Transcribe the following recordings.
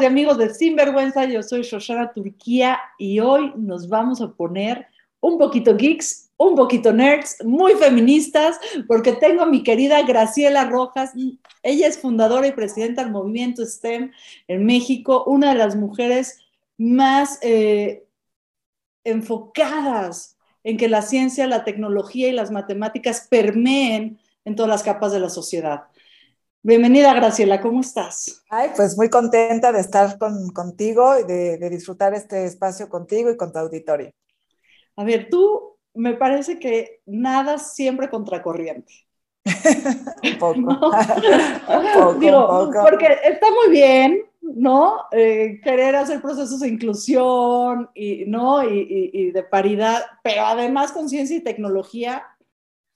Amigas y amigos de Sinvergüenza, yo soy Shoshana Turquía y hoy nos vamos a poner un poquito geeks, un poquito nerds, muy feministas, porque tengo a mi querida Graciela Rojas. Ella es fundadora y presidenta del movimiento STEM en México, una de las mujeres más eh, enfocadas en que la ciencia, la tecnología y las matemáticas permeen en todas las capas de la sociedad. Bienvenida, Graciela, ¿cómo estás? Ay, pues muy contenta de estar contigo y de, disfrutar este espacio contigo y con tu auditorio. A ver, tú me parece que nada siempre contracorriente. un poco. poco, poco. Porque está muy bien, ¿no? Eh, querer hacer procesos de inclusión y, ¿no? y de paridad, pero además conciencia y tecnología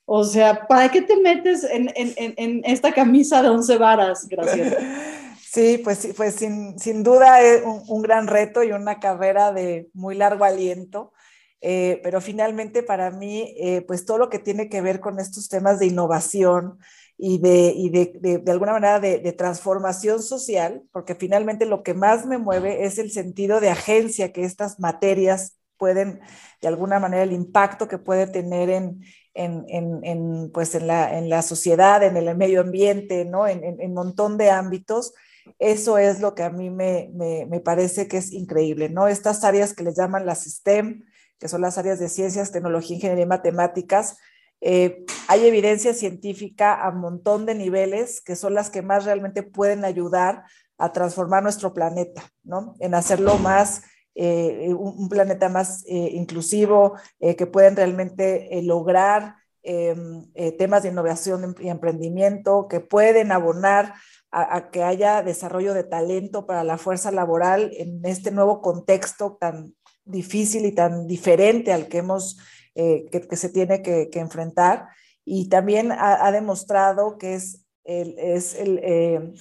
o sea, ¿para qué te metes en, esta camisa de once varas, Graciela? Sí, pues, pues sin, sin duda es un, gran reto y una carrera de muy largo aliento, eh, pero finalmente para mí, eh, pues todo lo que tiene que ver con estos temas de innovación y de, y de, de, alguna manera de, de, transformación social, porque finalmente lo que más me mueve es el sentido de agencia que estas materias pueden, de alguna manera, el impacto que puede tener en, en, pues en, la, en la sociedad, en el medio ambiente, ¿no? en un montón de ámbitos. Eso es lo que a mí me, me, parece que es increíble, ¿no? Estas áreas que les llaman las STEM, que son las áreas de ciencias, tecnología, ingeniería y matemáticas, eh, hay evidencia científica a un montón de niveles que son las que más realmente pueden ayudar a transformar nuestro planeta, ¿no? En hacerlo más eh, un, planeta más eh, inclusivo, eh, que pueden realmente lograr em, temas de innovación y emprendimiento, que pueden abonar a, que haya desarrollo de talento para la fuerza laboral en este nuevo contexto tan difícil y tan diferente al que hemos, que, se tiene que, enfrentar. Y también ha, demostrado que es, es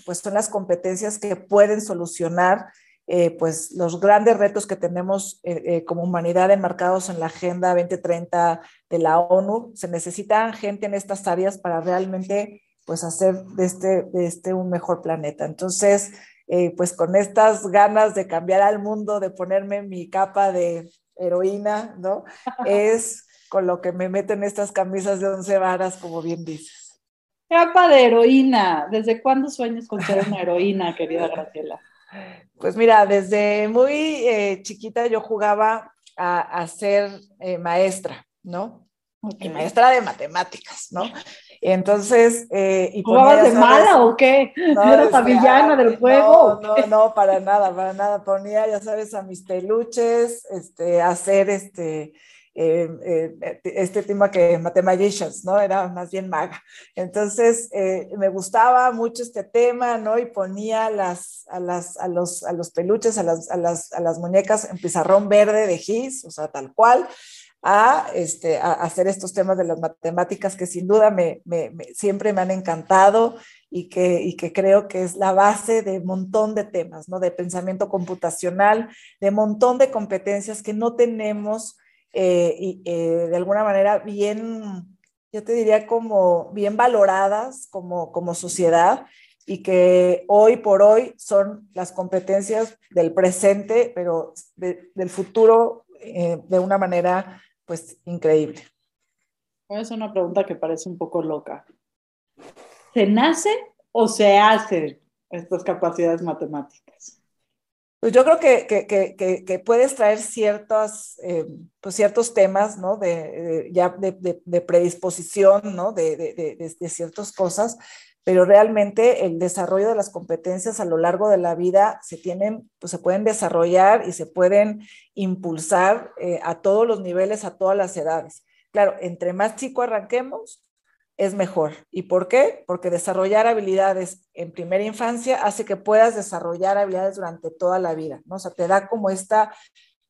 pues son las competencias que pueden solucionar eh, pues los grandes retos que tenemos eh, eh, como humanidad enmarcados en la Agenda 2030 de la ONU. Se necesita gente en estas áreas para realmente pues hacer de este, de este un mejor planeta. Entonces, pues con estas ganas de cambiar al mundo, de ponerme mi capa de heroína, ¿no? Es con lo que me meten estas camisas de once varas, como bien dices. Capa de heroína. ¿Desde cuándo sueñas con ser una heroína, querida Graciela? Pues mira, desde muy eh, chiquita yo jugaba a, ser eh, maestra, ¿no? Y maestra de matemáticas, ¿no? Entonces, eh, y ¿jugabas de mala o qué? No, ¿Eras la villana del juego? No, no, no, para nada, para nada. Ponía, ya sabes, a mis peluches, este, a hacer este, eh, eh, este tema que Mathematicians, ¿no? Era más bien maga. Entonces, eh, me gustaba mucho este tema, ¿no? Y ponía las, a, las, a, los, a los peluches, a las, a, las, a las muñecas en pizarrón verde de Gis, o sea, tal cual, a, este, a hacer estos temas de las matemáticas que sin duda me, me, siempre me han encantado y que, y que creo que es la base de un montón de temas, ¿no? De pensamiento computacional, de un montón de competencias que no tenemos eh, y, eh, de alguna manera bien, yo te diría como bien valoradas como, como sociedad y que hoy por hoy son las competencias del presente, pero del futuro eh, de una manera pues increíble. Es una pregunta que parece un poco loca. ¿Se nace o se hace estas capacidades matemáticas? Pues yo creo que, que, que, que puedes traer ciertos, eh, pues ciertos temas, ¿no? De, de ya de, de, predisposición, ¿no? De, de, ciertas cosas, pero realmente el desarrollo de las competencias a lo largo de la vida se tienen, pues se pueden desarrollar y se pueden impulsar eh, a todos los niveles, a todas las edades. Claro, entre más chico arranquemos, es mejor. ¿Y por qué? Porque desarrollar habilidades en primera infancia hace que puedas desarrollar habilidades durante toda la vida, ¿no? O sea, te da como esta,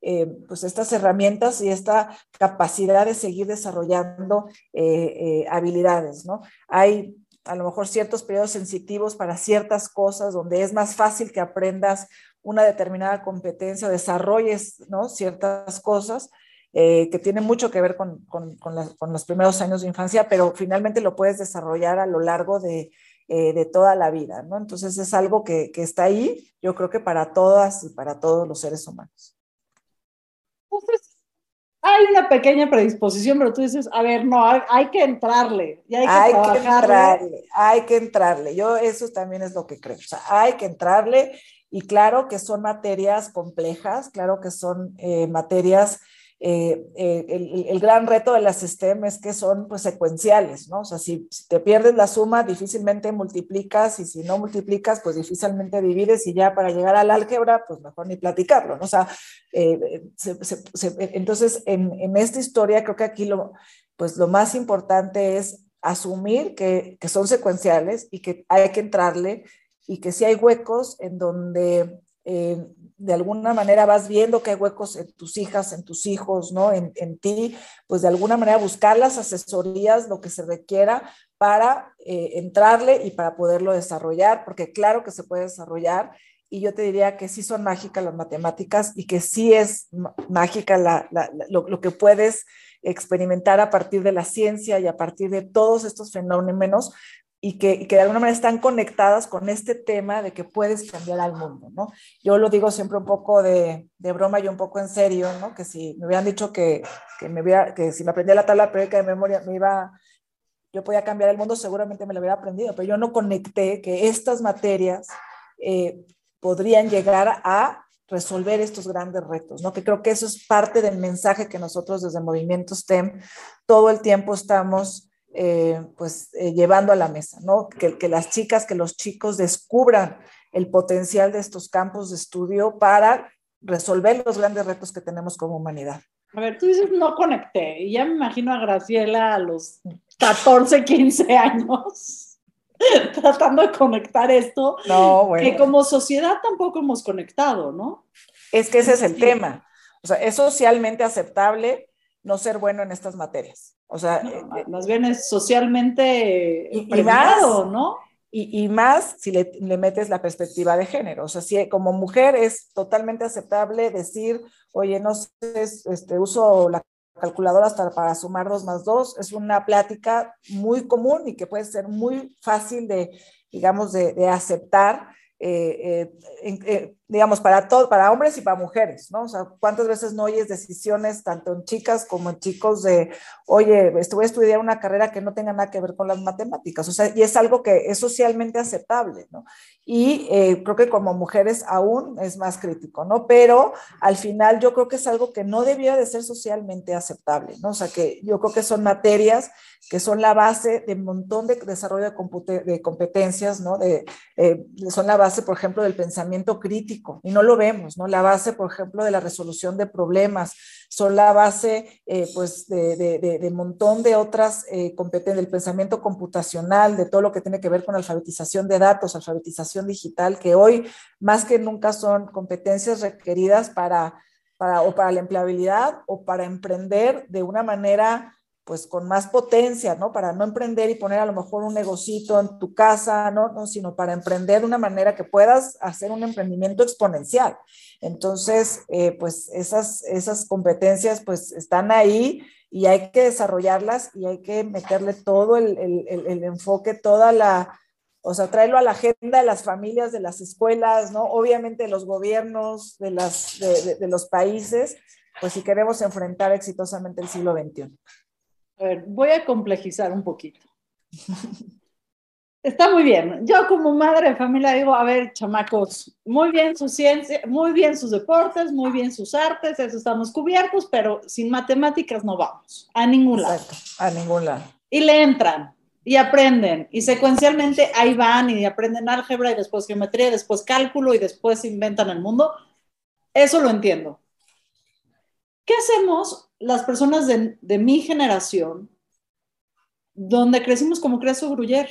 eh, pues estas herramientas y esta capacidad de seguir desarrollando eh, eh, habilidades, ¿no? Hay a lo mejor ciertos periodos sensitivos para ciertas cosas donde es más fácil que aprendas una determinada competencia desarrolles, ¿no? Ciertas cosas eh, que tiene mucho que ver con, con, con, los primeros años de infancia, pero finalmente lo puedes desarrollar a lo largo de, eh, de toda la vida, ¿no? Entonces es algo que, que, está ahí, yo creo que para todas y para todos los seres humanos. Entonces, hay una pequeña predisposición, pero tú dices, a ver, no, hay, que entrarle, y hay que hay que entrarle, hay que entrarle. Yo eso también es lo que creo, o sea, hay que entrarle y claro que son materias complejas, claro que son eh, materias eh, eh, el, gran reto de las STEM es que son pues secuenciales, ¿no? O sea, si, te pierdes la suma, difícilmente multiplicas y si no multiplicas, pues difícilmente divides y ya para llegar al álgebra, pues mejor ni platicarlo, ¿no? O sea, eh, entonces en, en, esta historia creo que aquí lo, pues lo más importante es asumir que, que son secuenciales y que hay que entrarle y que si hay huecos en donde eh, de alguna manera vas viendo que hay huecos en tus hijas, en tus hijos, ¿no? En, en ti, pues de alguna manera buscar las asesorías, lo que se requiera para eh, entrarle y para poderlo desarrollar, porque claro que se puede desarrollar y yo te diría que sí son mágicas las matemáticas y que sí es mágica la, la, lo, lo, que puedes experimentar a partir de la ciencia y a partir de todos estos fenómenos, y que, que, de alguna manera están conectadas con este tema de que puedes cambiar al mundo, ¿no? Yo lo digo siempre un poco de, de broma y un poco en serio, ¿no? Que si me hubieran dicho que, que, me hubiera, que si me aprendía la tabla periódica de memoria me iba, yo podía cambiar el mundo, seguramente me lo hubiera aprendido, pero yo no conecté que estas materias eh, podrían llegar a resolver estos grandes retos, ¿no? Que creo que eso es parte del mensaje que nosotros desde Movimiento STEM todo el tiempo estamos eh, pues eh, llevando a la mesa, ¿no? Que, que, las chicas, que los chicos descubran el potencial de estos campos de estudio para resolver los grandes retos que tenemos como humanidad. A ver, tú dices no conecté, y ya me imagino a Graciela a los 14, 15 años tratando de conectar esto, no, bueno. que como sociedad tampoco hemos conectado, ¿no? Es que ese es el sí. tema. O sea, es socialmente aceptable no ser bueno en estas materias. O sea, no, eh, más bien es socialmente y, premiado, y más, ¿no? Y, y, más si le, le, metes la perspectiva de género. O sea, si como mujer es totalmente aceptable decir, oye, no sé, este, uso la calculadora hasta para sumar dos más dos. Es una plática muy común y que puede ser muy fácil de, digamos, de, de aceptar. Eh, eh, eh, digamos, para todo, para hombres y para mujeres, ¿no? O sea, ¿cuántas veces no oyes decisiones, tanto en chicas como en chicos, de, oye, este, voy a estudiar una carrera que no tenga nada que ver con las matemáticas? O sea, y es algo que es socialmente aceptable, ¿no? Y creo que como mujeres aún es más crítico, ¿no? Pero al final yo creo que es algo que no debía de ser socialmente aceptable, ¿no? O sea, que yo creo que son materias que son la base de un montón de desarrollo de, competencias, ¿no? De, eh, son la base, por ejemplo, del pensamiento crítico, y no lo vemos, ¿no? La base, por ejemplo, de la resolución de problemas, son la base, eh, pues, de, de, de, de, montón de otras eh, competencias, del pensamiento computacional, de todo lo que tiene que ver con alfabetización de datos, alfabetización digital, que hoy más que nunca son competencias requeridas para, para o para la empleabilidad o para emprender de una manera pues con más potencia, ¿no? Para no emprender y poner a lo mejor un negocito en tu casa, ¿no? no sino para emprender de una manera que puedas hacer un emprendimiento exponencial. Entonces, eh, pues esas, esas competencias pues están ahí y hay que desarrollarlas y hay que meterle todo el, el, el, enfoque, toda la, o sea, traerlo a la agenda de las familias, de las escuelas, ¿no? Obviamente de los gobiernos, de, las, de, de los países, pues si queremos enfrentar exitosamente el siglo XXI. A ver, voy a complejizar un poquito. Está muy bien. Yo como madre de familia digo, a ver, chamacos, muy bien su ciencia, muy bien sus deportes, muy bien sus artes, eso estamos cubiertos, pero sin matemáticas no vamos a ningún lado. Exacto, a ningún lado. Y le entran y aprenden y secuencialmente ahí van y aprenden álgebra y después geometría, y después cálculo y después inventan el mundo. Eso lo entiendo. ¿Qué hacemos las personas de, de mi generación donde crecimos como creció Gruyer?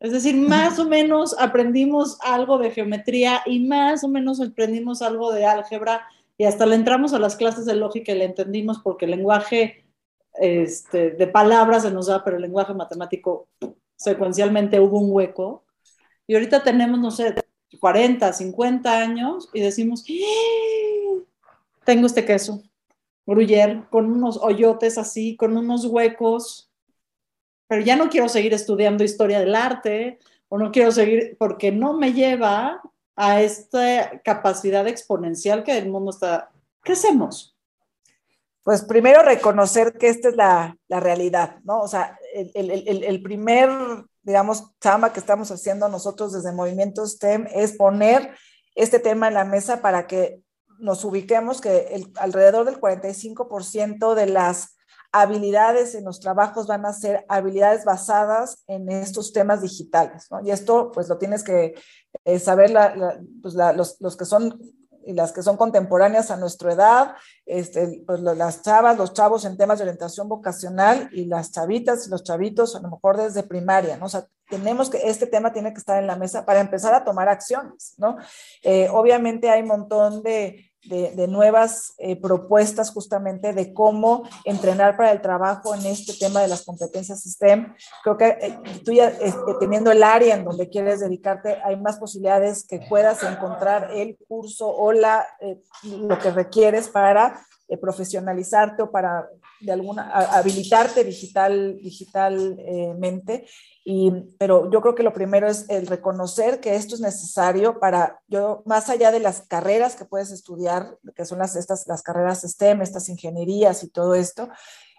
Es decir, más o menos aprendimos algo de geometría y más o menos aprendimos algo de álgebra y hasta le entramos a las clases de lógica y le entendimos porque el lenguaje este, de palabras se nos da, pero el lenguaje matemático secuencialmente hubo un hueco. Y ahorita tenemos, no sé, 40, 50 años y decimos, ¡Ah! tengo este queso, gruyere, con unos hoyotes así, con unos huecos pero ya no quiero seguir estudiando historia del arte o no quiero seguir porque no me lleva a esta capacidad exponencial que el mundo está. ¿Qué hacemos? Pues primero reconocer que esta es la, la realidad, ¿no? O sea, el, el, el, primer, digamos, chama que estamos haciendo nosotros desde Movimiento STEM es poner este tema en la mesa para que nos ubiquemos que alrededor del 45% de las habilidades en los trabajos van a ser habilidades basadas en estos temas digitales, ¿no? Y esto, pues lo tienes que eh, saber pues, los, los, que son y las que son contemporáneas a nuestra edad, este, pues las chavas, los chavos en temas de orientación vocacional y las chavitas y los chavitos a lo mejor desde primaria, ¿no? O sea, tenemos que, este tema tiene que estar en la mesa para empezar a tomar acciones, ¿no? Eh, obviamente hay un montón de, de, nuevas eh, propuestas justamente de cómo entrenar para el trabajo en este tema de las competencias STEM. Creo que eh, tú ya este, teniendo el área en donde quieres dedicarte, hay más posibilidades que puedas encontrar el curso o la, eh, lo que requieres para profesionalizarte o para de alguna habilitarte digital, digitalmente. Y, pero yo creo que lo primero es el reconocer que esto es necesario para, yo, más allá de las carreras que puedes estudiar, que son las, estas, las carreras STEM, estas ingenierías y todo esto,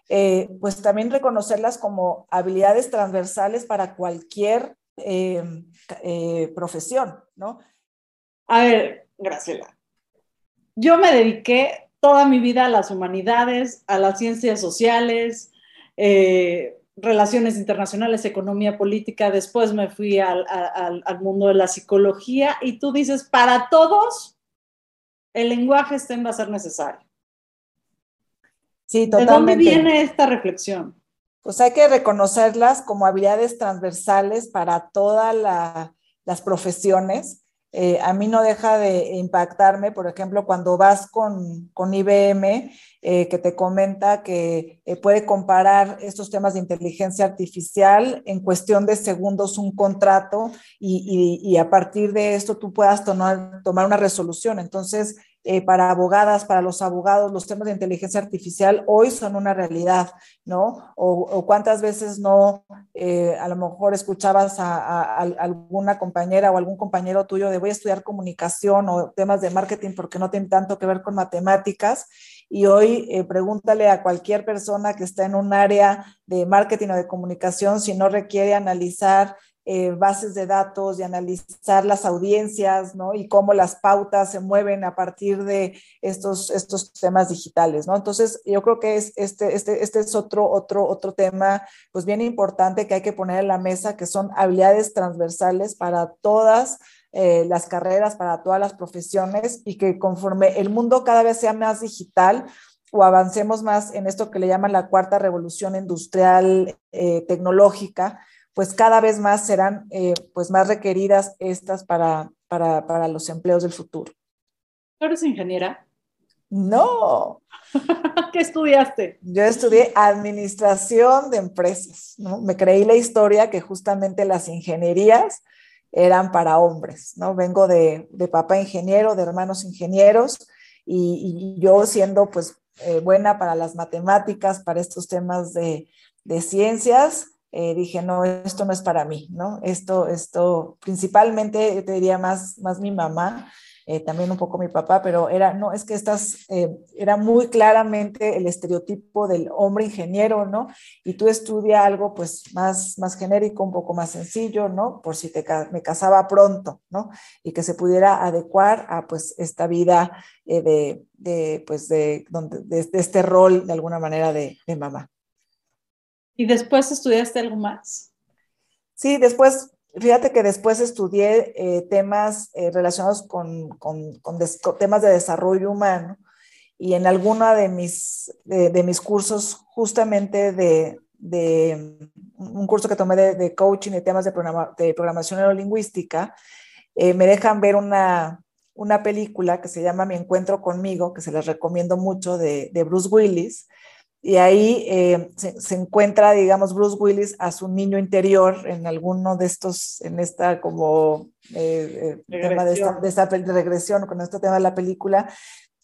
eh, pues también reconocerlas como habilidades transversales para cualquier eh, eh, profesión, ¿no? A ver, Graciela, yo me dediqué toda mi vida a las humanidades, a las ciencias sociales, eh, relaciones internacionales, economía política, después me fui al, mundo de la psicología y tú dices, para todos, el lenguaje STEM va a ser necesario. Sí, totalmente. ¿De dónde viene esta reflexión? Pues hay que reconocerlas como habilidades transversales para todas las profesiones eh, a mí no deja de impactarme, por ejemplo, cuando vas con, con IBM, eh, que te comenta que eh, puede comparar estos temas de inteligencia artificial en cuestión de segundos un contrato y, y, y a partir de esto tú puedas tomar, tomar una resolución. Entonces, eh, para abogadas, para los abogados, los temas de inteligencia artificial hoy son una realidad, ¿no? O, cuántas veces no, eh, a lo mejor escuchabas a, alguna compañera o algún compañero tuyo de voy a estudiar comunicación o temas de marketing porque no tienen tanto que ver con matemáticas. Y hoy eh, pregúntale a cualquier persona que está en un área de marketing o de comunicación si no requiere analizar eh, bases de datos y analizar las audiencias, ¿no? Y cómo las pautas se mueven a partir de estos, estos temas digitales, ¿no? Entonces, yo creo que es, este, este, este es otro, otro, otro tema, pues bien importante que hay que poner en la mesa, que son habilidades transversales para todas eh, las carreras, para todas las profesiones y que conforme el mundo cada vez sea más digital, o avancemos más en esto que le llaman la cuarta revolución industrial eh, tecnológica, pues cada vez más serán eh, pues más requeridas estas para, para, para, los empleos del futuro. ¿Tú eres ingeniera? No. ¿Qué estudiaste? Yo estudié administración de empresas. ¿no? Me creí la historia que justamente las ingenierías eran para hombres. ¿no? Vengo de, de papá ingeniero, de hermanos ingenieros, y, y yo siendo pues eh, buena para las matemáticas, para estos temas de, de ciencias, eh, dije, no, esto no es para mí, ¿no? Esto, esto, principalmente, te diría más, más mi mamá, eh, también un poco mi papá, pero era, no, es que estás, eh, era muy claramente el estereotipo del hombre ingeniero, ¿no? Y tú estudia algo pues más, más genérico, un poco más sencillo, ¿no? Por si te, me casaba pronto, ¿no? Y que se pudiera adecuar a pues esta vida de, de, pues de, donde, de, de, este rol de alguna manera de, de mamá. ¿Y después estudiaste algo más? Sí, después Fíjate que después estudié eh, temas eh, relacionados con, con, temas de desarrollo humano y en alguno de mis, de, mis cursos justamente de, de, un curso que tomé de, coaching y temas de programación neurolingüística, eh, me dejan ver una, una película que se llama Mi Encuentro conmigo, que se les recomiendo mucho, de, de Bruce Willis, y ahí eh, se, se, encuentra, digamos, Bruce Willis a su niño interior en alguno de estos, en esta como eh, tema de esta, de esta, regresión, con este tema de la película,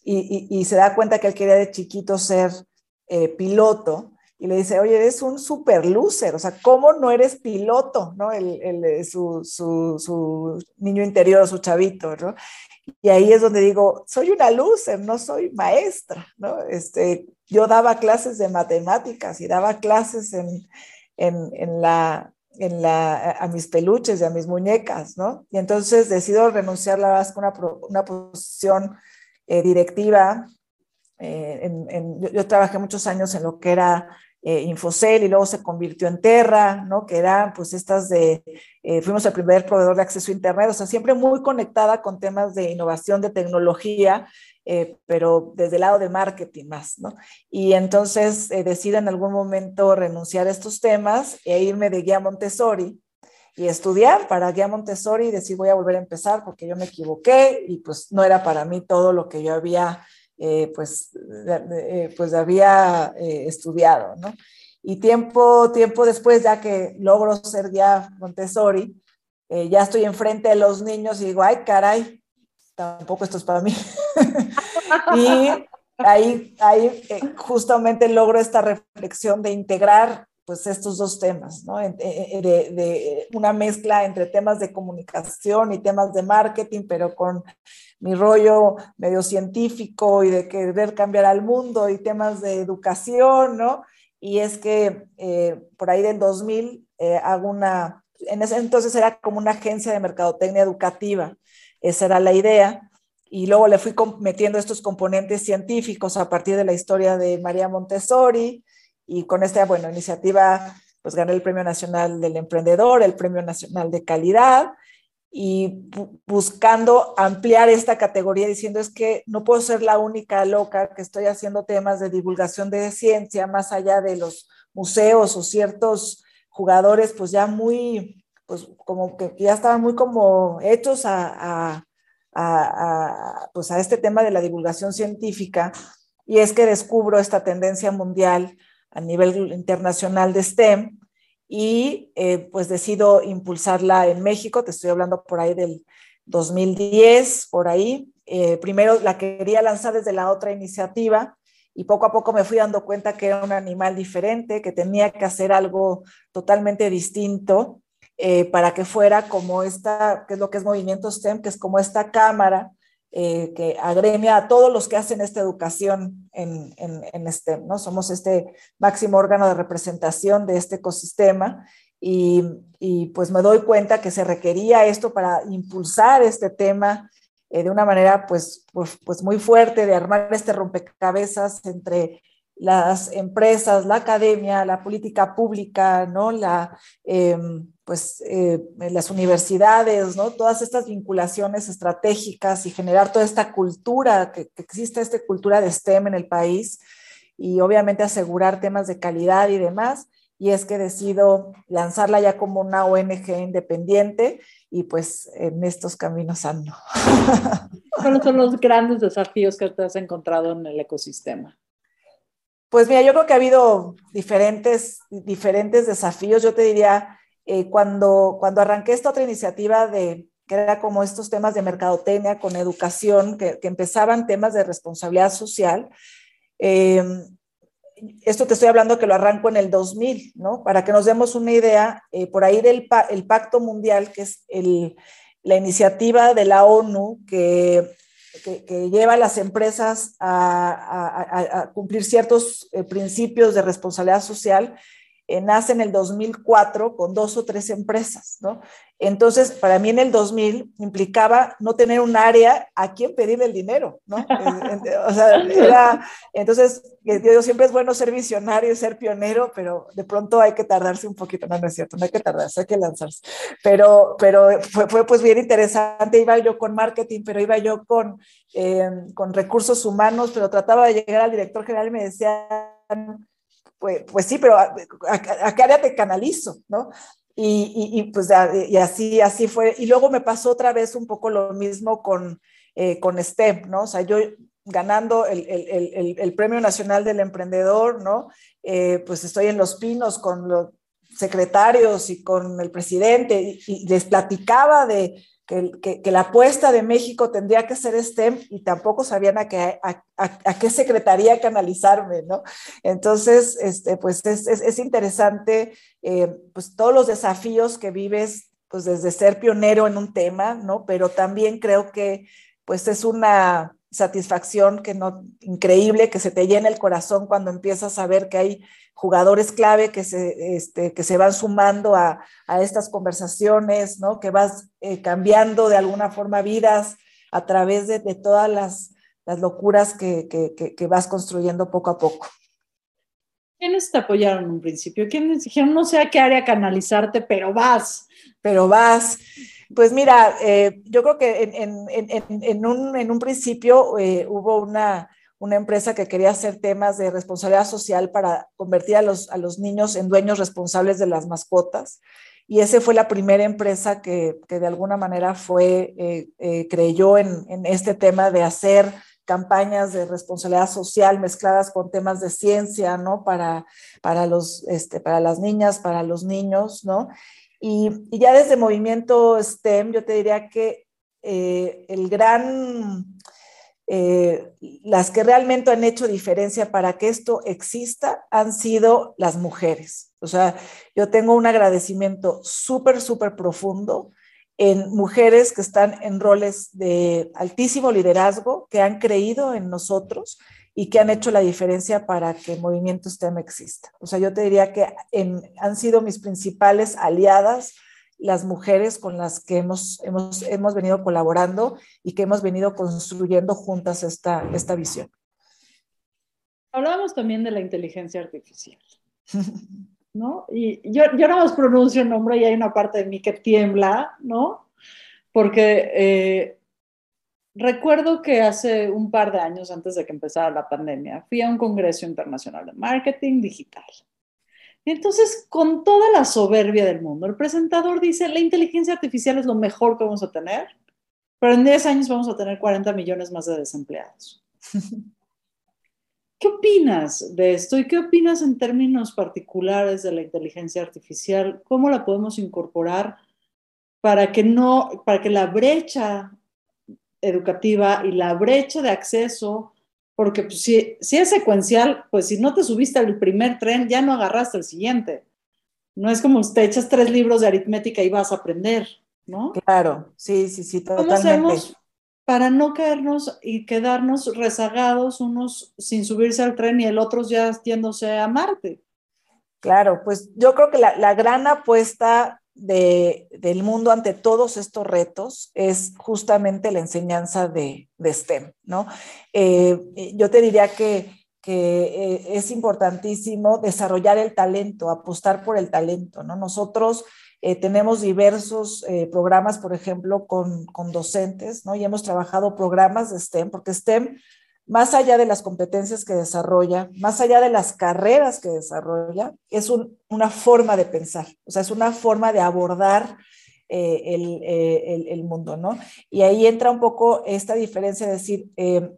y, y, y, se da cuenta que él quería de chiquito ser eh, piloto, y le dice, oye, eres un super loser, o sea, ¿cómo no eres piloto? ¿no? El, el, su, su, su, niño interior, su chavito, ¿no? Y ahí es donde digo, soy una loser, no soy maestra, ¿no? Este, yo daba clases de matemáticas y daba clases en, en, en la, en la, a mis peluches y a mis muñecas, ¿no? Y entonces decido renunciar, la verdad, una, una posición eh, directiva. Eh, yo, trabajé muchos años en lo que era eh, Infocel y luego se convirtió en Terra, ¿no? Que eran pues estas de, eh, fuimos el primer proveedor de acceso a Internet, o sea, siempre muy conectada con temas de innovación, de tecnología, eh, pero desde el lado de marketing más, ¿no? Y entonces eh, decido en algún momento renunciar a estos temas e irme de guía Montessori y estudiar para guía Montessori y decir voy a volver a empezar porque yo me equivoqué y pues no era para mí todo lo que yo había eh, pues, eh, pues había eh, estudiado, ¿no? Y tiempo, tiempo después, ya que logro ser ya Montessori, ya estoy enfrente de los niños y digo, ay, caray, tampoco esto es para mí. y ahí, ahí justamente logro esta reflexión de integrar pues estos dos temas, ¿no? De, de, de, una mezcla entre temas de comunicación y temas de marketing, pero con mi rollo medio científico y de querer cambiar al mundo y temas de educación, ¿no? Y es que eh, por ahí del 2000 eh, hago una, en ese entonces era como una agencia de mercadotecnia educativa, esa era la idea, y luego le fui metiendo estos componentes científicos a partir de la historia de María Montessori, y con esta, bueno, iniciativa, pues gané el Premio Nacional del Emprendedor, el Premio Nacional de Calidad, y buscando ampliar esta categoría diciendo es que no puedo ser la única loca que estoy haciendo temas de divulgación de ciencia más allá de los museos o ciertos jugadores pues ya muy pues como que ya estaban muy como hechos a, a, a, a pues a este tema de la divulgación científica y es que descubro esta tendencia mundial a nivel internacional de STEM y eh, pues decido impulsarla en México, te estoy hablando por ahí del 2010, por ahí. Eh, primero la quería lanzar desde la otra iniciativa y poco a poco me fui dando cuenta que era un animal diferente, que tenía que hacer algo totalmente distinto eh, para que fuera como esta, que es lo que es Movimiento STEM, que es como esta cámara eh, que agremia a todos los que hacen esta educación en, en, STEM, ¿no? Somos este máximo órgano de representación de este ecosistema y, y pues me doy cuenta que se requería esto para impulsar este tema eh, de una manera pues, pues, pues muy fuerte, de armar este rompecabezas entre las empresas, la academia, la política pública, ¿no? Eh, pues, eh, las universidades, ¿no? Todas estas vinculaciones estratégicas y generar toda esta cultura, que, que exista esta cultura de STEM en el país y obviamente asegurar temas de calidad y demás. Y es que decido lanzarla ya como una ONG independiente y pues en estos caminos ando. ¿Cuáles son los grandes desafíos que has encontrado en el ecosistema? Pues mira, yo creo que ha habido diferentes, diferentes desafíos. Yo te diría, eh, cuando, cuando arranqué esta otra iniciativa de que era como estos temas de mercadotecnia con educación, que, que empezaban temas de responsabilidad social, eh, esto te estoy hablando que lo arranco en el 2000, ¿no? Para que nos demos una idea, eh, por ahí del el Pacto Mundial, que es el, la iniciativa de la ONU que, que, lleva a las empresas a, cumplir ciertos eh, principios de responsabilidad social, eh, nace en el 2004 con dos o tres empresas, ¿no? Entonces, para mí en el 2000 implicaba no tener un área a quien pedir el dinero, ¿no? Eh, o sea, era, entonces, yo siempre es bueno ser visionario, ser pionero, pero de pronto hay que tardarse un poquito, no, no es cierto, no hay que tardarse, hay que lanzarse. Pero, pero fue, fue pues bien interesante, iba yo con marketing, pero iba yo con, eh, con recursos humanos, pero trataba de llegar al director general y me decía, pues, pues sí, pero ¿a, qué área te canalizo? ¿no? Y, y, pues y así, así fue. Y luego me pasó otra vez un poco lo mismo con, eh, con STEM, ¿no? O sea, yo ganando el, el, el, el Premio Nacional del Emprendedor, ¿no? Eh, pues estoy en Los Pinos con los secretarios y con el presidente y les platicaba de, que, la apuesta de México tendría que ser STEM y tampoco sabían a qué, secretaría canalizarme, ¿no? Entonces, este, pues es, es, interesante, eh, pues todos los desafíos que vives, pues desde ser pionero en un tema, ¿no? Pero también creo que, pues es una satisfacción que no, increíble, que se te llena el corazón cuando empiezas a ver que hay jugadores clave que se, este, que se van sumando a, a estas conversaciones, ¿no? que vas eh, cambiando de alguna forma vidas a través de, de todas las, las locuras que, que, que, vas construyendo poco a poco. ¿Quiénes te apoyaron en un principio? ¿Quiénes dijeron, no sé a qué área canalizarte, pero vas? Pero vas. Pues mira, eh, yo creo que en, un, principio eh, hubo una, empresa que quería hacer temas de responsabilidad social para convertir a los, niños en dueños responsables de las mascotas. Y esa fue la primera empresa que, de alguna manera fue, eh, creyó en, en, este tema de hacer campañas de responsabilidad social mezcladas con temas de ciencia, ¿no? Para, para, los, este, para las niñas, para los niños, ¿no? Y, y ya desde movimiento STEM, yo te diría que eh, el gran eh, las que realmente han hecho diferencia para que esto exista han sido las mujeres. O sea, yo tengo un agradecimiento súper, súper profundo en mujeres que están en roles de altísimo liderazgo, que han creído en nosotros y que han hecho la diferencia para que movimiento STEM exista. O sea, yo te diría que han sido mis principales aliadas las mujeres con las que hemos, hemos, hemos venido colaborando y que hemos venido construyendo juntas esta, esta visión. Hablábamos también de la inteligencia artificial, ¿no? Y yo, yo no más pronuncio el nombre y hay una parte de mí que tiembla, ¿no? Porque eh, recuerdo que hace un par de años, antes de que empezara la pandemia, fui a un congreso internacional de marketing digital entonces, con toda la soberbia del mundo, el presentador dice, la inteligencia artificial es lo mejor que vamos a tener, pero en 10 años vamos a tener 40 millones más de desempleados. ¿Qué opinas de esto y qué opinas en términos particulares de la inteligencia artificial? ¿Cómo la podemos incorporar para que no, para que la brecha educativa y la brecha de acceso porque pues, si, si es secuencial, pues si no te subiste al primer tren, ya no agarraste el siguiente. No es como te echas tres libros de aritmética y vas a aprender, ¿no? Claro, sí, sí, sí, totalmente. ¿Cómo hacemos para no caernos y quedarnos rezagados unos sin subirse al tren y el otro ya yéndose a Marte? Claro, pues yo creo que la, la gran apuesta del mundo ante todos estos retos es justamente la enseñanza de, STEM, ¿no? Eh, yo te diría que, eh, es importantísimo desarrollar el talento, apostar por el talento, ¿no? Nosotros eh, tenemos diversos programas, por ejemplo, con, con, docentes, ¿no? Y hemos trabajado programas de STEM, porque STEM más allá de las competencias que desarrolla, más allá de las carreras que desarrolla, es una forma de pensar, o sea, es una forma de abordar eh, eh, el, mundo, ¿no? Y ahí entra un poco esta diferencia de decir, eh,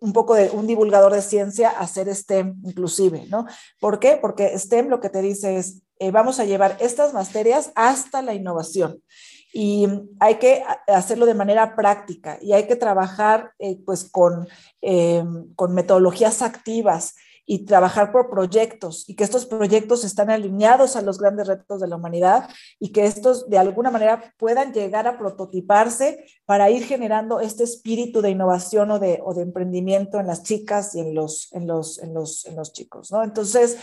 un poco de un divulgador de ciencia a ser STEM inclusive, ¿no? ¿Por qué? Porque STEM lo que te dice es, vamos a llevar estas materias hasta la innovación y hay que hacerlo de manera práctica y hay que trabajar eh, pues con, eh, con metodologías activas y trabajar por proyectos y que estos proyectos están alineados a los grandes retos de la humanidad y que estos de alguna manera puedan llegar a prototiparse para ir generando este espíritu de innovación o de, o de emprendimiento en las chicas y en los, en los, en los, en los chicos. ¿no? Entonces,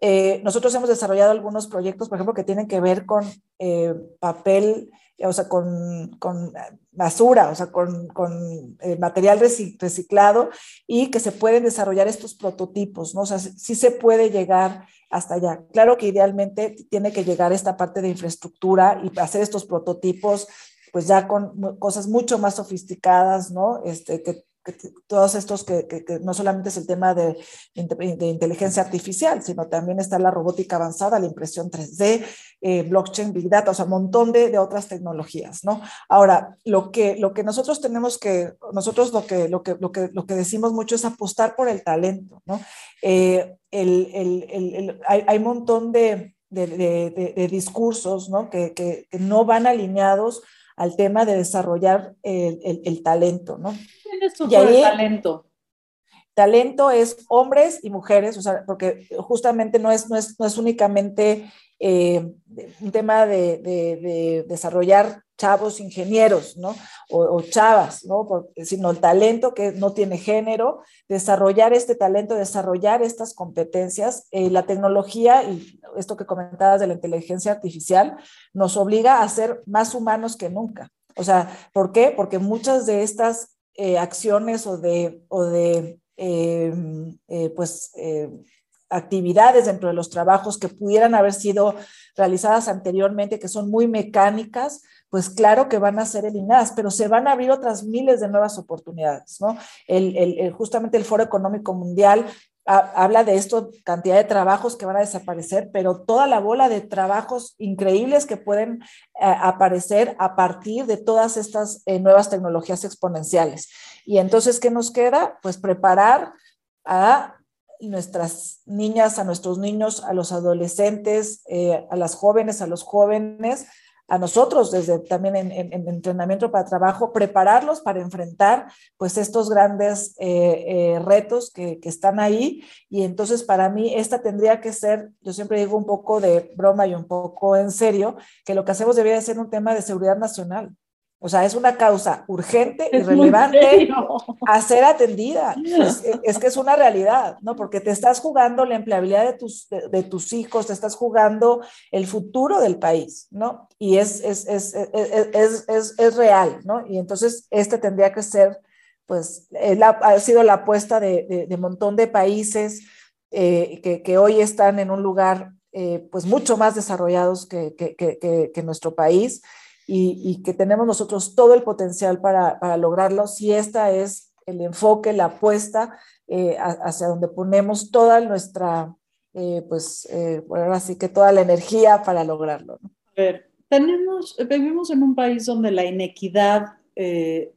eh, nosotros hemos desarrollado algunos proyectos, por ejemplo, que tienen que ver con eh, papel, o sea, con, con, basura, o sea, con, con eh, material reciclado y que se pueden desarrollar estos prototipos, ¿no? O sea, sí se puede llegar hasta allá. Claro que idealmente tiene que llegar esta parte de infraestructura y hacer estos prototipos pues ya con cosas mucho más sofisticadas, ¿no? Este, que todos estos que, no solamente es el tema de, de, inteligencia artificial, sino también está la robótica avanzada, la impresión 3D, eh, blockchain, big data, o sea, un montón de, de, otras tecnologías, ¿no? Ahora, lo que, lo que nosotros tenemos que, nosotros lo que, lo, que, lo, que, lo que decimos mucho es apostar por el talento, ¿no? Eh, el, el, el, hay, hay, un montón de, de discursos, ¿no? Que, que, no van alineados al tema de desarrollar el, el, el talento, ¿no? es y ahí, talento? Talento es hombres y mujeres, o sea, porque justamente no es, no es, no es únicamente eh, un tema de, de, de, desarrollar chavos ingenieros, ¿no? O, chavas, ¿no? Porque, sino el talento que no tiene género, desarrollar este talento, desarrollar estas competencias. Eh, la tecnología y esto que comentabas de la inteligencia artificial nos obliga a ser más humanos que nunca. O sea, ¿por qué? Porque muchas de estas eh, acciones o de, o de eh, eh, pues, actividades dentro de los trabajos que pudieran haber sido realizadas anteriormente, que son muy mecánicas, pues claro que van a ser eliminadas, pero se van a abrir otras miles de nuevas oportunidades, ¿no? El, justamente el Foro Económico Mundial habla de esto, cantidad de trabajos que van a desaparecer, pero toda la bola de trabajos increíbles que pueden eh, aparecer a partir de todas estas eh, nuevas tecnologías exponenciales. Y entonces, ¿qué nos queda? Pues preparar a nuestras niñas, a nuestros niños, a los adolescentes, eh, a las jóvenes, a los jóvenes, a nosotros desde también en, en, entrenamiento para trabajo, prepararlos para enfrentar pues estos grandes eh, eh, retos que, están ahí. Y entonces para mí esta tendría que ser, yo siempre digo un poco de broma y un poco en serio, que lo que hacemos debería ser un tema de seguridad nacional. O sea, es una causa urgente y relevante a ser atendida. Es, que es una realidad, ¿no? Porque te estás jugando la empleabilidad de tus, de, tus hijos, te estás jugando el futuro del país, ¿no? Y es, es, es real, ¿no? Y entonces este tendría que ser, pues, ha sido la apuesta de, de montón de países eh, que, que, hoy están en un lugar, eh, pues, mucho más desarrollados que, que, que nuestro país y, que tenemos nosotros todo el potencial para, para lograrlo si esta es el enfoque, la apuesta eh, hacia donde ponemos toda nuestra, eh, pues, eh, bueno, así que toda la energía para lograrlo. ¿no? A ver, tenemos, vivimos en un país donde la inequidad eh,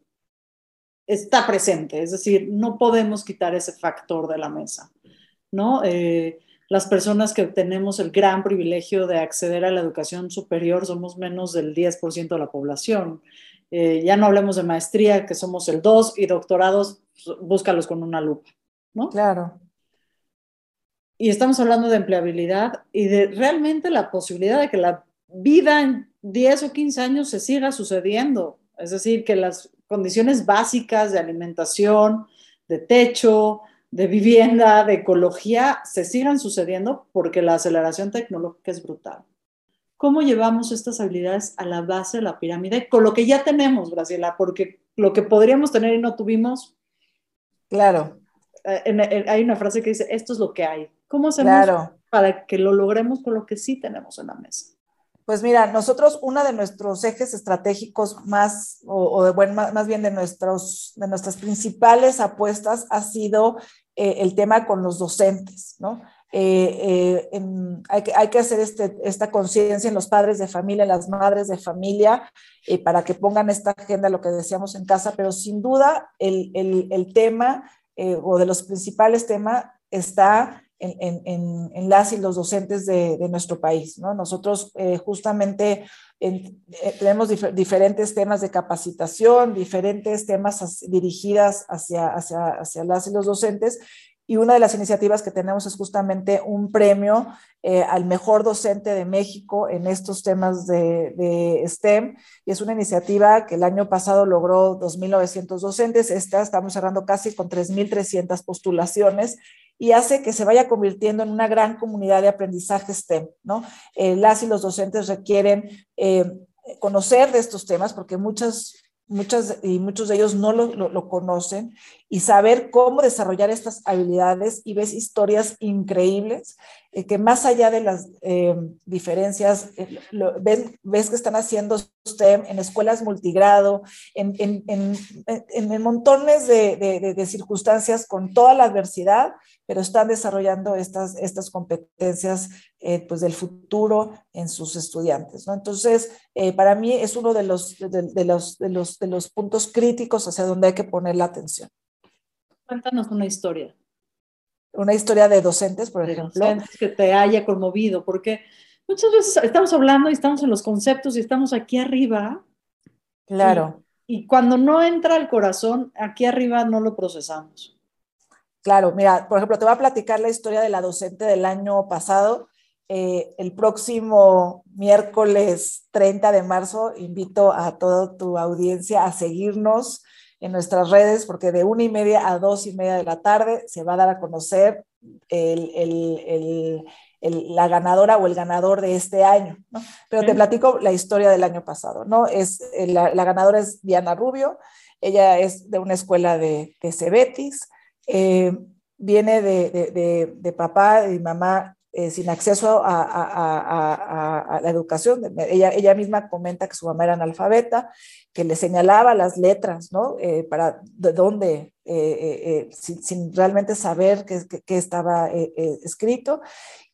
está presente, es decir, no podemos quitar ese factor de la mesa, ¿no? Eh, las personas que tenemos el gran privilegio de acceder a la educación superior somos menos del 10% de la población. Eh, ya no hablemos de maestría, que somos el 2, y doctorados, búscalos con una lupa, ¿no? Claro. Y estamos hablando de empleabilidad y de realmente la posibilidad de que la vida en 10 o 15 años se siga sucediendo. Es decir, que las condiciones básicas de alimentación, de techo, de vivienda, de ecología, se sigan sucediendo porque la aceleración tecnológica es brutal. ¿Cómo llevamos estas habilidades a la base de la pirámide con lo que ya tenemos, Graciela? Porque lo que podríamos tener y no tuvimos. Claro. Eh, en, en, hay una frase que dice, esto es lo que hay. ¿Cómo hacemos claro. para que lo logremos con lo que sí tenemos en la mesa? Pues mira, nosotros uno de nuestros ejes estratégicos más, o, o de, bueno, más, más, bien de, nuestros, de nuestras principales apuestas ha sido eh, el tema con los docentes, ¿no? Eh, eh, hay, que, hay, que, hacer este, esta conciencia en los padres de familia, en las madres de familia, para que pongan esta agenda, lo que decíamos en casa, pero sin duda el, el, el tema o de los principales temas está en, en, en, las y los docentes de, de nuestro país. ¿no? Nosotros justamente en, eh, tenemos dif diferentes temas de capacitación, diferentes temas as dirigidas hacia, hacia, hacia las y los docentes, y una de las iniciativas que tenemos es justamente un premio eh, al mejor docente de México en estos temas de, de, STEM. Y es una iniciativa que el año pasado logró 2.900 docentes. Esta estamos cerrando casi con 3.300 postulaciones y hace que se vaya convirtiendo en una gran comunidad de aprendizaje STEM. ¿no? Eh, las y los docentes requieren eh, conocer de estos temas porque muchas muchas y muchos de ellos no lo, lo, conocen y saber cómo desarrollar estas habilidades y ves historias increíbles eh, que más allá de las eh, diferencias, eh, ves, ves, que están haciendo STEM en escuelas multigrado, en, en, en, montones de, de, circunstancias con toda la adversidad, pero están desarrollando estas, estas competencias pues del futuro en sus estudiantes. ¿no? Entonces, para mí es uno de los, de, los, de, los, de los puntos críticos hacia donde hay que poner la atención. Cuéntanos una historia una historia de docentes, por ejemplo. Docentes que te haya conmovido, porque muchas veces estamos hablando y estamos en los conceptos y estamos aquí arriba. Claro. Y, y cuando no entra al corazón, aquí arriba no lo procesamos. Claro, mira, por ejemplo, te voy a platicar la historia de la docente del año pasado. Eh, el próximo miércoles 30 de marzo invito a toda tu audiencia a seguirnos en nuestras redes, porque de una y media a dos y media de la tarde se va a dar a conocer el, el, el, la ganadora o el ganador de este año, ¿no? Pero te platico la historia del año pasado, ¿no? Es, eh, la, la ganadora es Diana Rubio, ella es de una escuela de, de Cebetis, eh, viene de, de, de, papá y mamá eh, sin acceso a, la educación. Ella, ella misma comenta que su mamá era analfabeta, que le señalaba las letras, ¿no? Eh, para de dónde, eh, sin, sin, realmente saber qué, qué estaba escrito.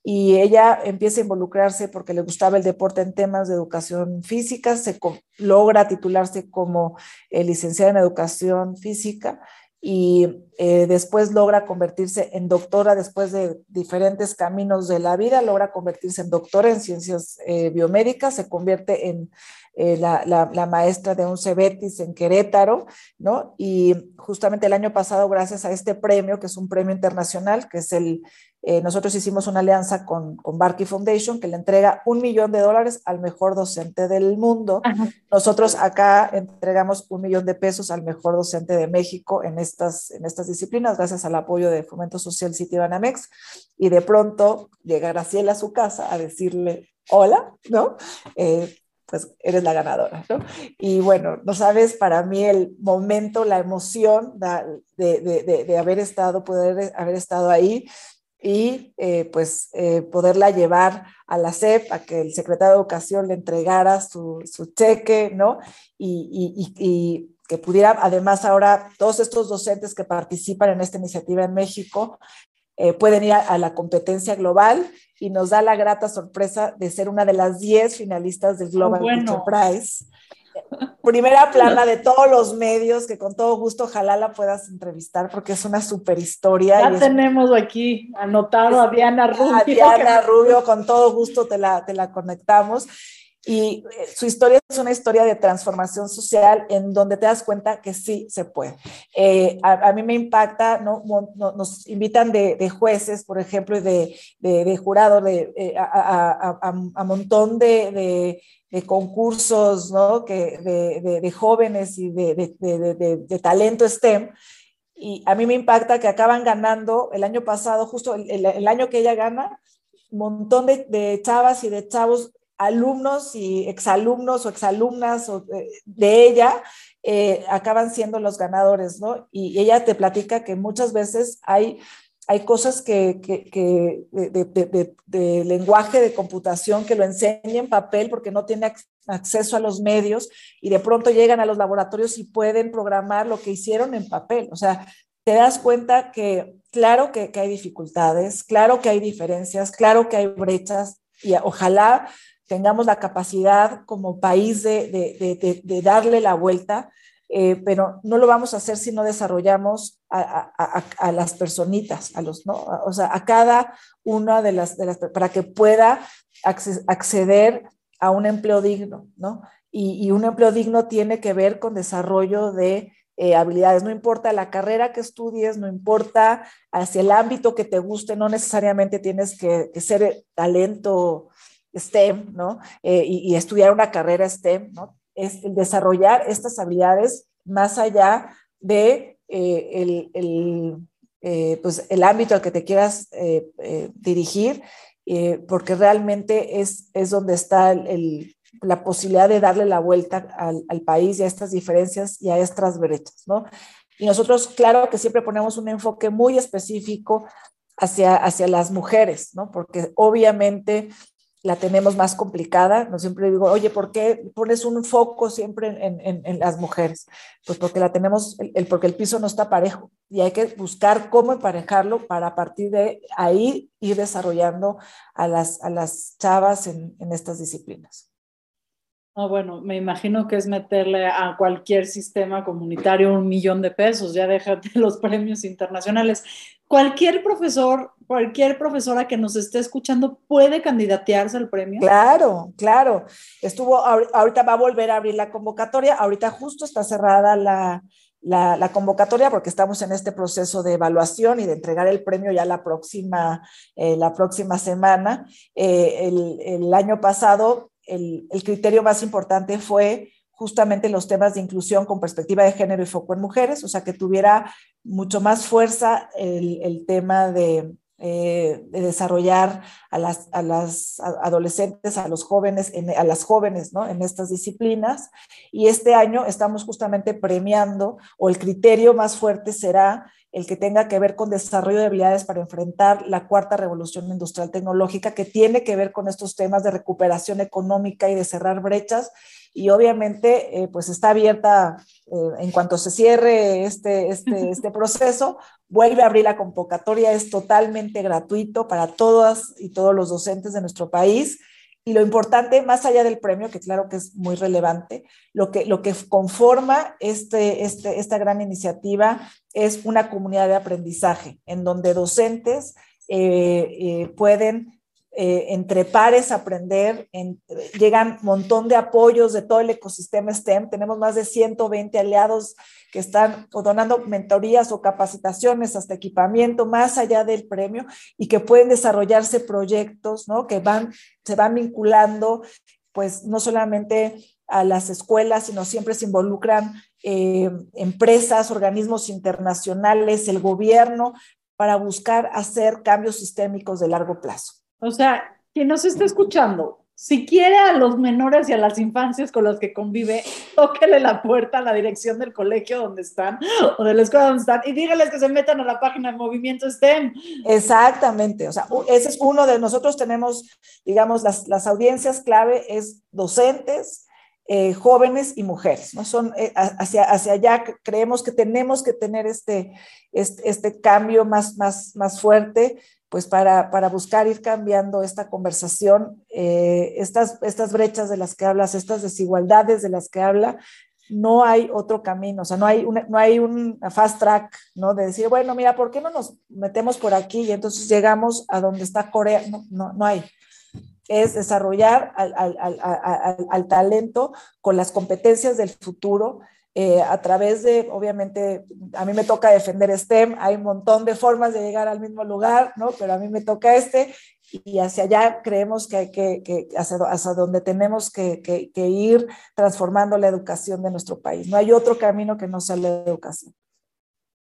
Y ella empieza a involucrarse porque le gustaba el deporte en temas de educación física, se logra titularse como licenciada en educación física y eh, después logra convertirse en doctora después de diferentes caminos de la vida, logra convertirse en doctora en ciencias eh, biomédicas, se convierte en eh, la, la, maestra de un Cebetis en Querétaro, ¿no? Y justamente el año pasado, gracias a este premio, que es un premio internacional, que es el eh, nosotros hicimos una alianza con, con Barkey Foundation que le entrega un millón de dólares al mejor docente del mundo. Ajá. Nosotros acá entregamos un millón de pesos al mejor docente de México en estas, en estas disciplinas, gracias al apoyo de Fomento Social City Banamex. Y de pronto llega Graciela a su casa a decirle, hola, ¿no? Eh, pues eres la ganadora, ¿no? Y bueno, no sabes, para mí el momento, la emoción de, de, de, de haber estado, poder haber estado ahí, y eh, pues eh, poderla llevar a la SEP, a que el secretario de Educación le entregara su, su cheque, ¿no? Y, y, y, que pudiera, además ahora, todos estos docentes que participan en esta iniciativa en México eh, pueden ir a, a, la competencia global y nos da la grata sorpresa de ser una de las 10 finalistas del Global bueno. Prize primera plana de todos los medios, que con todo gusto ojalá la puedas entrevistar porque es una super historia. Ya tenemos es, aquí anotado a Diana Rubio. A Diana Rubio, con todo gusto te la, te la conectamos. Y eh, su historia es una historia de transformación social en donde te das cuenta que sí se puede. Eh, a, mí me impacta, ¿no? nos invitan de, de jueces, por ejemplo, y de, de, de jurado de, eh, a, a, a, montón de, de concursos, ¿no? Que, de, de, de jóvenes y de, de, talento STEM. Y a mí me impacta que acaban ganando el año pasado, justo el, año que ella gana, un montón de, chavas y de chavos, alumnos y exalumnos o exalumnas o de, ella, eh, acaban siendo los ganadores, ¿no? Y ella te platica que muchas veces hay hay cosas que, que, de, lenguaje de computación que lo enseña en papel porque no tiene acceso a los medios y de pronto llegan a los laboratorios y pueden programar lo que hicieron en papel. O sea, te das cuenta que claro que, que hay dificultades, claro que hay diferencias, claro que hay brechas y ojalá tengamos la capacidad como país de, de darle la vuelta eh, pero no lo vamos a hacer si no desarrollamos a, a, a, las personitas, a los, ¿no? O sea, a cada una de las, de las para que pueda acceder a un empleo digno, ¿no? Y, y, un empleo digno tiene que ver con desarrollo de eh, habilidades, no importa la carrera que estudies, no importa hacia el ámbito que te guste, no necesariamente tienes que, ser talento STEM, ¿no? Eh, y, estudiar una carrera STEM, ¿no? Es desarrollar estas habilidades más allá de el, el, pues el ámbito al que te quieras dirigir, porque realmente es, es donde está el, la posibilidad de darle la vuelta al, país y a estas diferencias y a estas brechas, ¿no? Y nosotros, claro que siempre ponemos un enfoque muy específico hacia, hacia las mujeres, ¿no? Porque obviamente la tenemos más complicada. No siempre digo, oye, ¿por qué pones un foco siempre en, en, las mujeres? Pues porque la tenemos, el, porque el piso no está parejo y hay que buscar cómo emparejarlo para a partir de ahí ir desarrollando a las, a las chavas en, en estas disciplinas. No, bueno, me imagino que es meterle a cualquier sistema comunitario un millón de pesos, ya déjate los premios internacionales. Cualquier profesor, cualquier profesora que nos esté escuchando puede candidatearse al premio. Claro, claro. Estuvo, ahorita va a volver a abrir la convocatoria, ahorita justo está cerrada la, la, convocatoria porque estamos en este proceso de evaluación y de entregar el premio ya la próxima, eh, la próxima semana. Eh, el, el, año pasado el, criterio más importante fue justamente los temas de inclusión con perspectiva de género y foco en mujeres, o sea, que tuviera mucho más fuerza el, tema de, eh, desarrollar a las, adolescentes, a los jóvenes, a las jóvenes, ¿no? En estas disciplinas. Y este año estamos justamente premiando, o el criterio más fuerte será el que tenga que ver con desarrollo de habilidades para enfrentar la cuarta revolución industrial tecnológica, que tiene que ver con estos temas de recuperación económica y de cerrar brechas. Y obviamente, eh, pues está abierta, eh, en cuanto se cierre este, este, este proceso, vuelve a abrir la convocatoria, es totalmente gratuito para todas y todos los docentes de nuestro país. Y lo importante, más allá del premio, que claro que es muy relevante, lo que, lo que conforma este, este, esta gran iniciativa es una comunidad de aprendizaje en donde docentes eh, eh, pueden eh, entre pares aprender, llegan un montón de apoyos de todo el ecosistema STEM, tenemos más de 120 aliados que están donando mentorías o capacitaciones hasta equipamiento más allá del premio y que pueden desarrollarse proyectos. Que van, se van vinculando, pues no solamente a las escuelas, sino siempre se involucran eh, empresas, organismos internacionales, el gobierno, para buscar hacer cambios sistémicos de largo plazo. O sea, quien nos está escuchando, si quiere a los menores y a las infancias con las que convive, tóquele la puerta a la dirección del colegio donde están o de la escuela donde están y dígales que se metan a la página de Movimiento STEM. Exactamente, o sea, ese es uno de nosotros tenemos, digamos, las, las audiencias clave es docentes, eh, jóvenes y mujeres, ¿no? Son eh, hacia, hacia allá creemos que tenemos que tener este, este, este cambio más, más, más fuerte pues para, para, buscar ir cambiando esta conversación, eh, estas, estas brechas de las que hablas, estas desigualdades de las que habla, no hay otro camino, o sea, no hay, no hay un fast track, ¿no? De decir, bueno, mira, ¿por qué no nos metemos por aquí y entonces llegamos a donde está Corea? No, no, no hay. Es desarrollar al, al, al, al talento con las competencias del futuro eh, a través de, obviamente, a mí me toca defender STEM, hay un montón de formas de llegar al mismo lugar, ¿no? Pero a mí me toca este y hacia allá creemos que hay que, que hacia, hacia, donde tenemos que, que, ir transformando la educación de nuestro país. No hay otro camino que no sea la educación.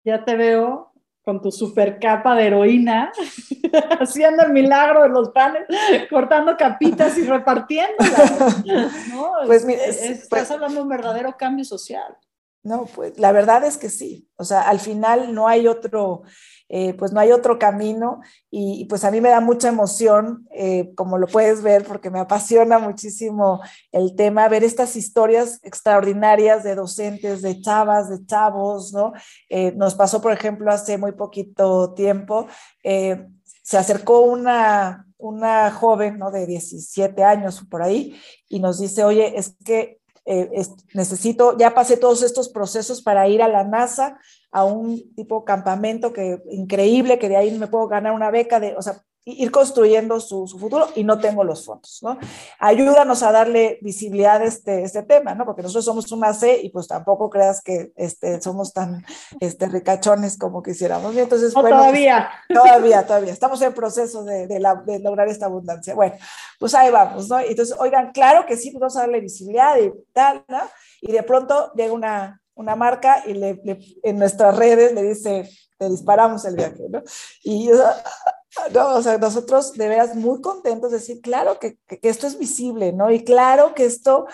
Ya te veo con tu super capa de heroína, haciendo el milagro de los panes, cortando capitas y repartiéndolas. ¿no? Pues, estás pues hablando de un verdadero cambio social. No, pues la verdad es que sí. O sea, al final no hay otro, eh, pues no hay otro camino y, pues a mí me da mucha emoción, eh, como lo puedes ver, porque me apasiona muchísimo el tema, ver estas historias extraordinarias de docentes, de chavas, de chavos, ¿no? Eh, nos pasó, por ejemplo, hace muy poquito tiempo, se acercó una, una joven, ¿no? De 17 años por ahí y nos dice, oye, es que eh, necesito, ya pasé todos estos procesos para ir a la NASA, a un tipo campamento que increíble, que de ahí me puedo ganar una beca de, o sea, ir construyendo su, su, futuro y no tengo los fondos, ¿no? Ayúdanos a darle visibilidad a este, este tema, ¿no? Porque nosotros somos una C y pues tampoco creas que este, somos tan este, ricachones como quisiéramos. Entonces, no, bueno, todavía. Pues, todavía, todavía. Estamos en proceso de, de, la, de, lograr esta abundancia. Bueno, pues ahí vamos, ¿no? Entonces, oigan, claro que sí, pues vamos a darle visibilidad y tal, ¿no? Y de pronto llega una, una marca y le, le, en nuestras redes le dice, te disparamos el viaje, ¿no? Y no, o sea, nosotros de veras muy contentos de decir, claro que, que, esto es visible, ¿no? Y claro que esto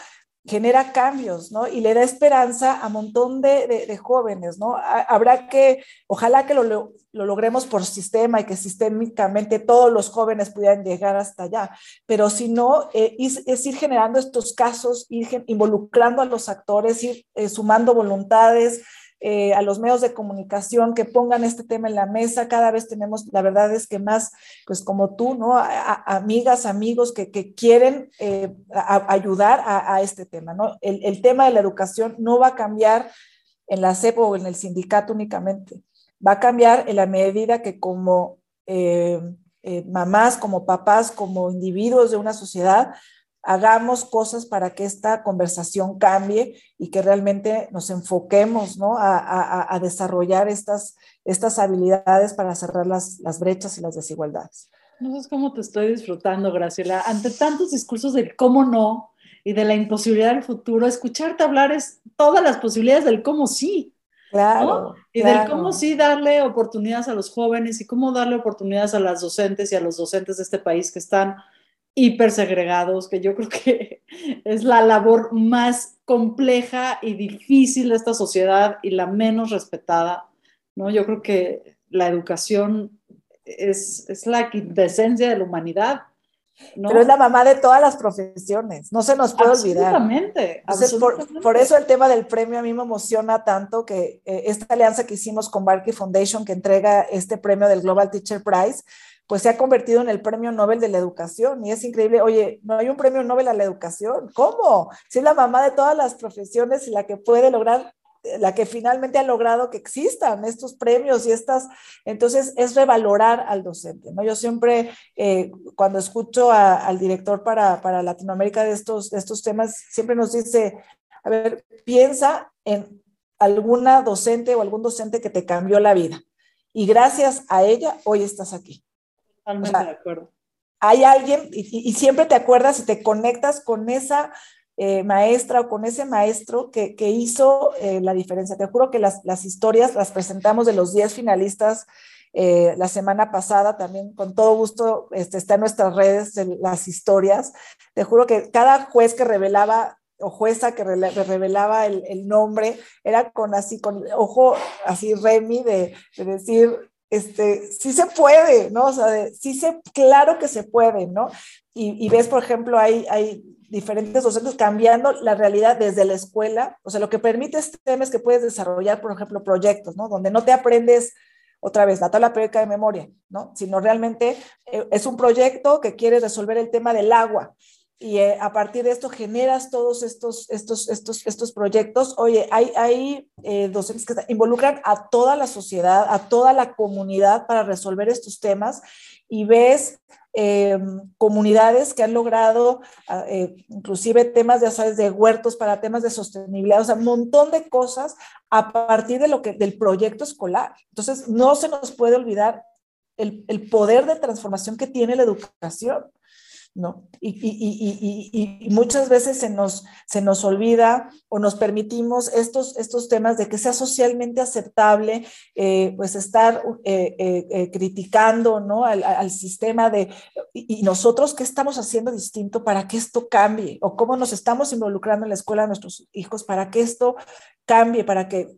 genera cambios, ¿no? Y le da esperanza a un montón de, de, jóvenes, ¿no? Habrá que, ojalá que lo, lo, lo, logremos por sistema y que sistémicamente todos los jóvenes pudieran llegar hasta allá, pero si no, eh, es, es, ir generando estos casos, ir involucrando a los actores, ir eh, sumando voluntades, eh, a los medios de comunicación que pongan este tema en la mesa. Cada vez tenemos, la verdad es que más, pues como tú, ¿no? Amigas, amigos que, que quieren eh, ayudar a, este tema, ¿no? El, el, tema de la educación no va a cambiar en la CEP o en el sindicato únicamente. Va a cambiar en la medida que como eh, mamás, como papás, como individuos de una sociedad, hagamos cosas para que esta conversación cambie y que realmente nos enfoquemos ¿no? a, a, a, desarrollar estas, estas habilidades para cerrar las, las brechas y las desigualdades. No sabes cómo te estoy disfrutando, Graciela. Ante tantos discursos del cómo no y de la imposibilidad del futuro, escucharte hablar es todas las posibilidades del cómo sí. Claro. ¿no? Y claro. del cómo sí darle oportunidades a los jóvenes y cómo darle oportunidades a las docentes y a los docentes de este país que están hipersegregados, que yo creo que es la labor más compleja y difícil de esta sociedad y la menos respetada, ¿no? Yo creo que la educación es, es la quintesencia de la humanidad. ¿No? Pero es la mamá de todas las profesiones, no se nos puede olvidar. Absolutamente. Entonces, absolutamente. Por, por, eso el tema del premio a mí me emociona tanto que eh, esta alianza que hicimos con Barkey Foundation, que entrega este premio del Global Teacher Prize, pues se ha convertido en el premio Nobel de la educación y es increíble, oye, no hay un premio Nobel a la educación, ¿cómo? Si es la mamá de todas las profesiones y la que puede lograr, la que finalmente ha logrado que existan estos premios y estas, entonces es revalorar al docente, ¿no? Yo siempre, eh, cuando escucho a, al director para, para Latinoamérica de estos, de estos temas, siempre nos dice, a ver, piensa en alguna docente o algún docente que te cambió la vida y gracias a ella hoy estás aquí. Totalmente o sea, de acuerdo. Hay alguien, y, y, siempre te acuerdas y te conectas con esa eh, maestra o con ese maestro que, que hizo eh, la diferencia. Te juro que las, las, historias las presentamos de los 10 finalistas eh, la semana pasada, también con todo gusto este, está en nuestras redes las historias. Te juro que cada juez que revelaba o jueza que revelaba el, el, nombre era con así, con ojo así Remy de, de decir, este, sí se puede, ¿no? O sea, sí se, claro que se puede, ¿no? Y, y, ves, por ejemplo, hay, hay diferentes docentes cambiando la realidad desde la escuela, o sea, lo que permite este tema es que puedes desarrollar, por ejemplo, proyectos, ¿no? Donde no te aprendes otra vez la tabla periódica de memoria, ¿no? Sino realmente eh, es un proyecto que quiere resolver el tema del agua y eh, a partir de esto generas todos estos, estos, estos, estos proyectos. Oye, hay, hay eh, docentes que involucran a toda la sociedad, a toda la comunidad para resolver estos temas y ves eh, comunidades que han logrado eh, inclusive temas, ya sabes, de huertos para temas de sostenibilidad, o sea, un montón de cosas a partir de lo que, del proyecto escolar. Entonces, no se nos puede olvidar el, el poder de transformación que tiene la educación. ¿No? Y, y, y, y, muchas veces se nos, se nos olvida o nos permitimos estos, estos temas de que sea socialmente aceptable, eh, pues estar eh, eh, criticando, ¿no? Al, al, sistema de, y, nosotros qué estamos haciendo distinto para que esto cambie, o cómo nos estamos involucrando en la escuela de nuestros hijos para que esto cambie, para que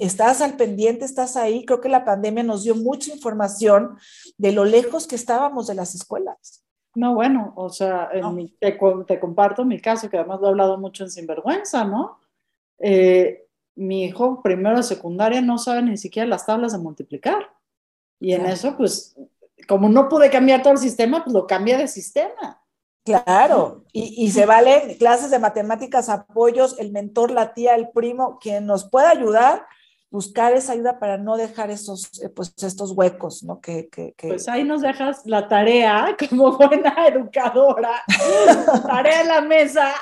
estás al pendiente, estás ahí. Creo que la pandemia nos dio mucha información de lo lejos que estábamos de las escuelas. No, bueno, o sea, no. mi, te, te, comparto mi caso, que además lo he hablado mucho en Sinvergüenza, ¿no? Eh, mi hijo primero de secundaria no sabe ni siquiera las tablas de multiplicar. Y en eso, pues, como no pude cambiar todo el sistema, pues lo cambié de sistema. Claro, y, y, se valen clases de matemáticas, apoyos, el mentor, la tía, el primo, quien nos pueda ayudar buscar esa ayuda para no dejar esos, eh, pues, estos huecos, ¿no? Que, que, que... Pues ahí nos dejas la tarea como buena educadora, tarea en la mesa,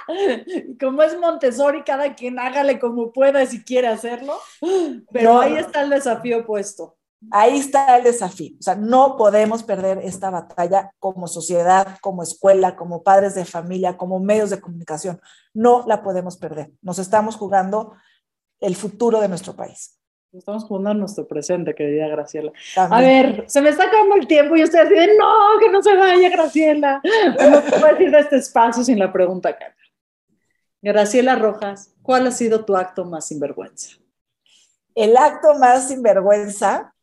como es Montessori, cada quien hágale como pueda si quiere hacerlo, pero No, ahí está el desafío puesto. Ahí está el desafío. O sea, no podemos perder esta batalla como sociedad, como escuela, como padres de familia, como medios de comunicación. No la podemos perder. Nos estamos jugando el futuro de nuestro país. Estamos jugando a nuestro presente, querida Graciela. A También. ver, se me está acabando el tiempo y estoy así de no, que no se vaya, Graciela. No puedo decir de este espacio sin la pregunta, Carla. Graciela Rojas, ¿cuál ha sido tu acto más sinvergüenza? El acto más sinvergüenza,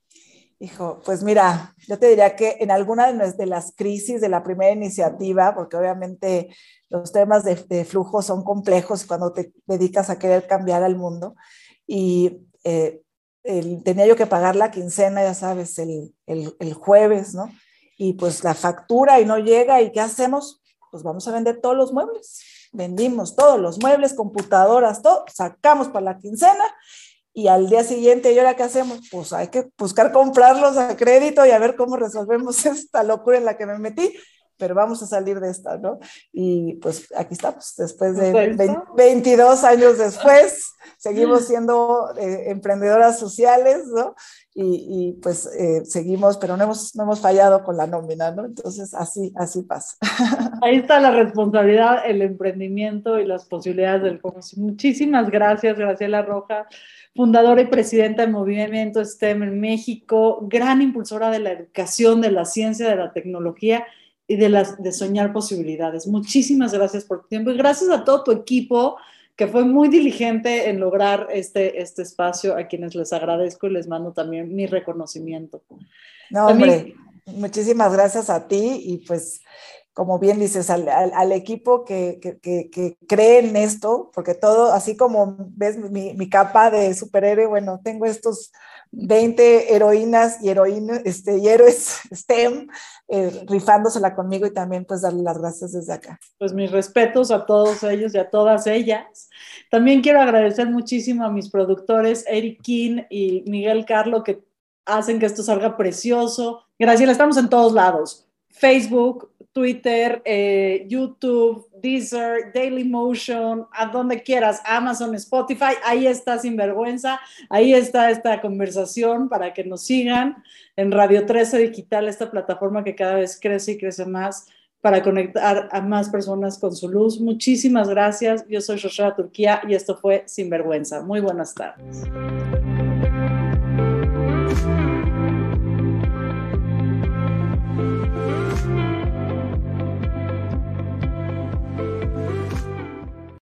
hijo, pues mira, yo te diría que en alguna de, las crisis de la primera iniciativa, porque obviamente los temas de, flujo son complejos cuando te dedicas a querer cambiar al mundo, y eh, tenía yo que pagar la quincena, ya sabes, el- el jueves, ¿no? Y pues la factura y no llega, ¿y qué hacemos? Pues vamos a vender todos los muebles. Vendimos todos los muebles, computadoras, todo, sacamos para la quincena y al día siguiente, ¿y ahora qué hacemos? Pues hay que buscar comprarlos a crédito y a ver cómo resolvemos esta locura en la que me metí, pero vamos a salir de esta, ¿no? Y pues aquí estamos, después de Pues ahí está. 20 22 años después, seguimos siendo eh, emprendedoras sociales, ¿no? Y, y, pues eh, seguimos, pero no hemos, no hemos fallado con la nómina, ¿no? Entonces así, así pasa. Ahí está la responsabilidad, el emprendimiento y las posibilidades del comercio. Muchísimas gracias, Graciela Roja, fundadora y presidenta del movimiento STEM en México, gran impulsora de la educación, de la ciencia, de la tecnología y de, las, de soñar posibilidades. Muchísimas gracias por tu tiempo y gracias a todo tu equipo que fue muy diligente en lograr este, este espacio, a quienes les agradezco y les mando también mi reconocimiento. No, hombre, muchísimas gracias a ti y pues como bien dices, al, al, al equipo que, que, que, que, cree en esto, porque todo, así como ves mi, mi, capa de superhéroe, bueno, tengo estos 20 heroínas y, heroínas, este, y héroes STEM eh, rifándosela conmigo y también pues darle las gracias desde acá. Pues mis respetos a todos ellos y a todas ellas. También quiero agradecer muchísimo a mis productores Eric King y Miguel Carlo que hacen que esto salga precioso. Graciela, estamos en todos lados. Facebook, Twitter, eh, YouTube, Deezer, Dailymotion, a donde quieras, Amazon, Spotify, ahí está Sinvergüenza, ahí está esta conversación para que nos sigan en Radio 13 Digital, esta plataforma que cada vez crece y crece más para conectar a más personas con su luz. Muchísimas gracias. Yo soy Shoshana Turquía y esto fue Sinvergüenza. Muy buenas tardes.